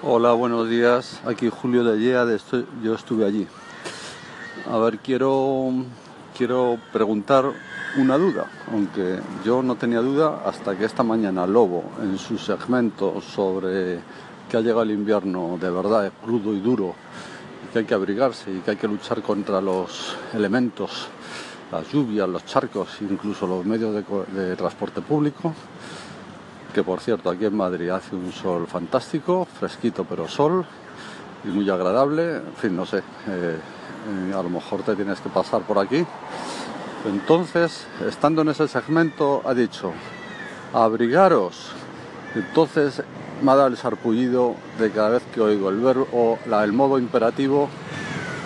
Hola, buenos días. Aquí Julio de esto- yo estuve allí. A ver, quiero, quiero preguntar una duda, aunque yo no tenía duda hasta que esta mañana Lobo, en su segmento sobre que ha llegado el invierno de verdad crudo y duro, que hay que abrigarse y que hay que luchar contra los elementos, las lluvias, los charcos, incluso los medios de transporte público, que por cierto aquí en Madrid hace un sol fantástico, fresquito pero sol y muy agradable, en fin, no sé, eh, a lo mejor te tienes que pasar por aquí. Entonces, estando en ese segmento, ha dicho, abrigaros. Entonces me ha dado el sarpullido de cada vez que oigo el verbo o el modo imperativo,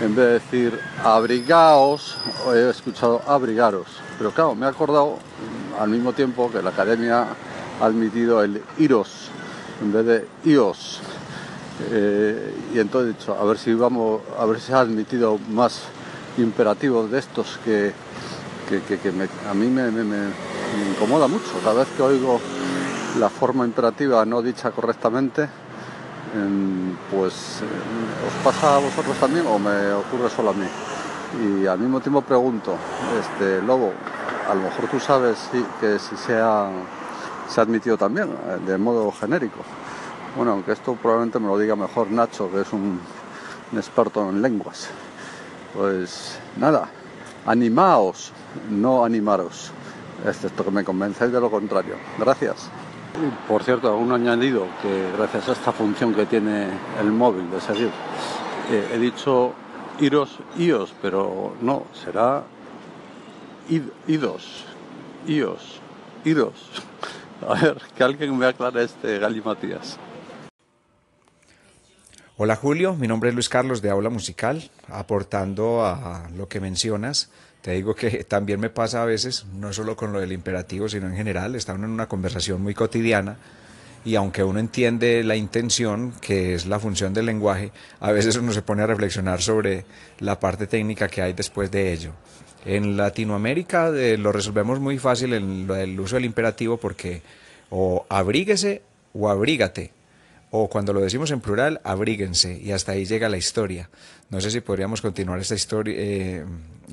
en vez de decir abrigaos, he escuchado abrigaros. Pero claro, me he acordado al mismo tiempo que la academia admitido el iros en vez de ios. Eh, y entonces a ver si vamos, a ver si ha admitido más imperativos de estos que, que, que- me- a mí me, incomoda mucho. Cada vez que oigo la forma imperativa no dicha correctamente, em, pues eh, ¿os pasa a vosotros también o me ocurre solo a mí? Y al mismo tiempo pregunto, este Lobo, a lo mejor tú sabes si- que si se ha, se ha admitido también, eh, de modo genérico. Bueno, aunque esto probablemente me lo diga mejor Nacho, que es un, experto en lenguas. Pues nada, animaos, no animaros, excepto que me convencéis de lo contrario. Gracias. Por cierto, un añadido que gracias a esta función que tiene el móvil de seguir, eh, he dicho iros, ios, pero no, será id- idos, ios, idos. A ver, que alguien me aclare este galimatías. Hola Julio, mi nombre es Luis Carlos de Aula Musical, aportando a lo que mencionas. Te digo que también me pasa a veces, no solo con lo del imperativo, sino en general, está uno en una conversación muy cotidiana y aunque uno entiende la intención, que es la función del lenguaje, a veces uno se pone a reflexionar sobre la parte técnica que hay después de ello. En Latinoamérica eh, lo resolvemos muy fácil en del uso del imperativo porque o abríguese o abrígate o cuando lo decimos en plural, abríguense, y hasta ahí llega la historia. No sé si podríamos continuar esta historia, eh,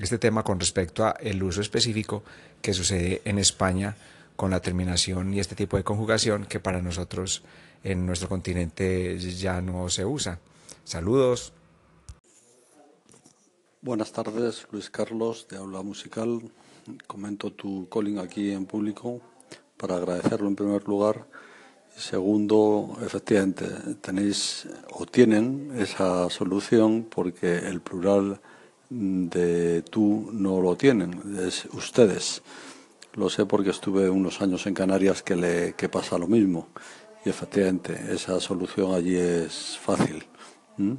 este tema con respecto a el uso específico que sucede en España con la terminación y este tipo de conjugación que para nosotros en nuestro continente ya no se usa. Saludos. Buenas tardes, Luis Carlos de Aula Musical. Comento tu calling aquí en público para agradecerlo en primer lugar. Segundo, efectivamente, tenéis o tienen esa solución porque el plural de tú no lo tienen, es ustedes. Lo sé porque estuve unos años en Canarias que, le, que pasa lo mismo. Y efectivamente, esa solución allí es fácil. ¿m?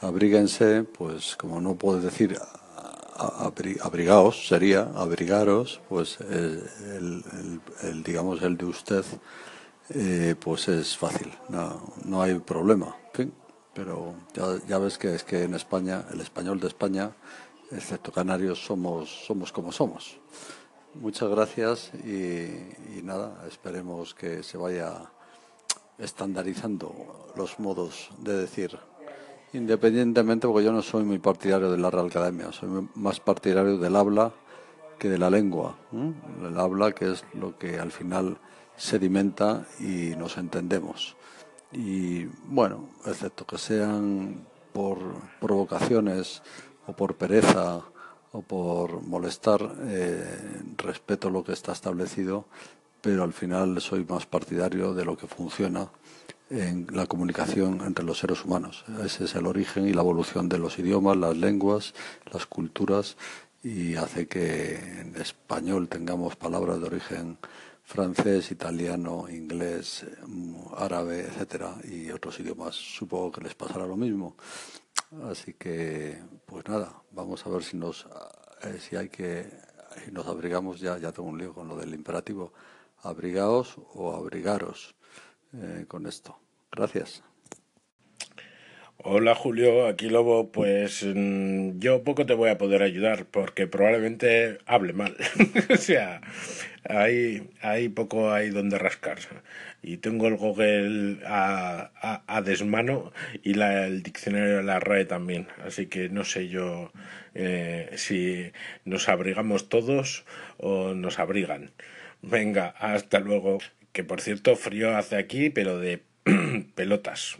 Abríguense, pues como no puedes decir abrigaos, sería abrigaros, pues el, digamos el de usted, eh, pues es fácil, no, no hay problema. Pero ya, ya ves que es que en España, el español de España, excepto canarios, somos, somos como somos. Muchas gracias y, nada, esperemos que se vaya estandarizando los modos de decir. Independientemente, porque yo no soy muy partidario de la Real Academia, soy más partidario del habla que de la lengua. El habla que es lo que al final sedimenta y nos entendemos. Y bueno, excepto que sean por provocaciones o por pereza o por molestar, eh, respeto lo que está establecido, pero al final soy más partidario de lo que funciona en la comunicación entre los seres humanos. Ese es el origen y la evolución de los idiomas, las lenguas, las culturas y hace que en español tengamos palabras de origen francés, italiano, inglés, árabe, etcétera, y otros idiomas supongo que les pasará lo mismo. Así que, pues nada, vamos a ver si nos, eh, si hay que, nos abrigamos ya, ya tengo un lío con lo del imperativo, abrigaos o abrigaros eh, con esto. Gracias. Hola Julio, aquí Lobo, pues mm, yo poco te voy a poder ayudar porque probablemente hable mal. o sea, hay, hay poco hay donde rascar. Y tengo el Google a, a, desmano y la, el diccionario de la RAE también. Así que no sé yo eh, si nos abrigamos todos o nos abrigan. Venga, hasta luego. Que por cierto, frío hace aquí, pero de pelotas.